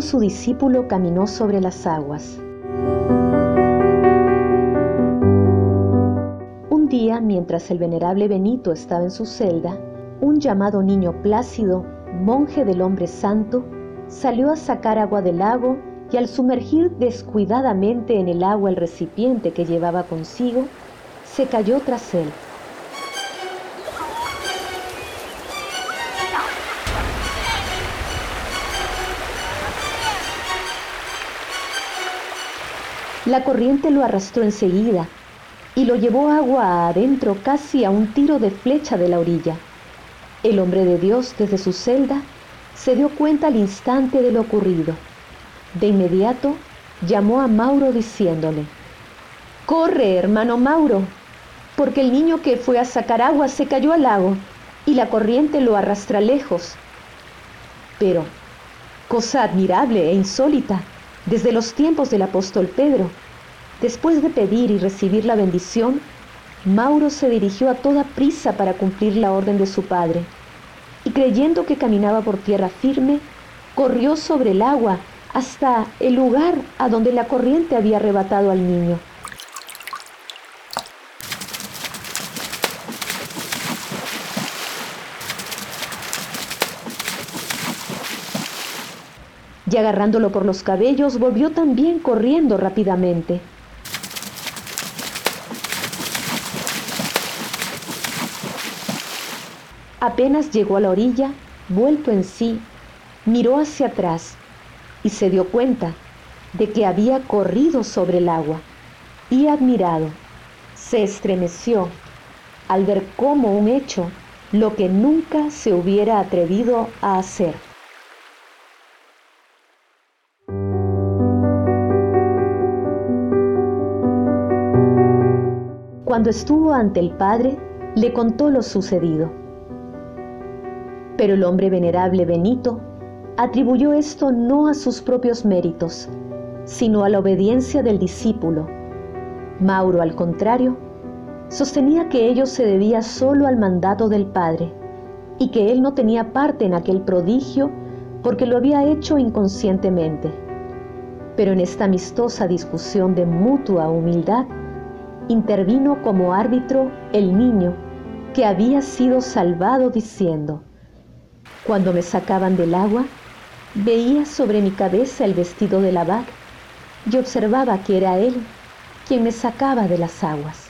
su discípulo caminó sobre las aguas. Un día, mientras el venerable Benito estaba en su celda, un llamado niño plácido, monje del hombre santo, salió a sacar agua del lago y al sumergir descuidadamente en el agua el recipiente que llevaba consigo, se cayó tras él. La corriente lo arrastró enseguida y lo llevó agua adentro casi a un tiro de flecha de la orilla. El hombre de Dios desde su celda se dio cuenta al instante de lo ocurrido. De inmediato llamó a Mauro diciéndole, Corre, hermano Mauro, porque el niño que fue a sacar agua se cayó al lago y la corriente lo arrastra lejos. Pero, cosa admirable e insólita, desde los tiempos del apóstol Pedro, después de pedir y recibir la bendición, Mauro se dirigió a toda prisa para cumplir la orden de su padre, y creyendo que caminaba por tierra firme, corrió sobre el agua hasta el lugar a donde la corriente había arrebatado al niño. Y agarrándolo por los cabellos volvió también corriendo rápidamente. Apenas llegó a la orilla, vuelto en sí, miró hacia atrás y se dio cuenta de que había corrido sobre el agua y admirado, se estremeció al ver cómo un hecho lo que nunca se hubiera atrevido a hacer. Cuando estuvo ante el Padre, le contó lo sucedido. Pero el hombre venerable Benito atribuyó esto no a sus propios méritos, sino a la obediencia del discípulo. Mauro, al contrario, sostenía que ello se debía solo al mandato del Padre y que él no tenía parte en aquel prodigio porque lo había hecho inconscientemente. Pero en esta amistosa discusión de mutua humildad, intervino como árbitro el niño que había sido salvado diciendo, cuando me sacaban del agua, veía sobre mi cabeza el vestido del abad y observaba que era él quien me sacaba de las aguas.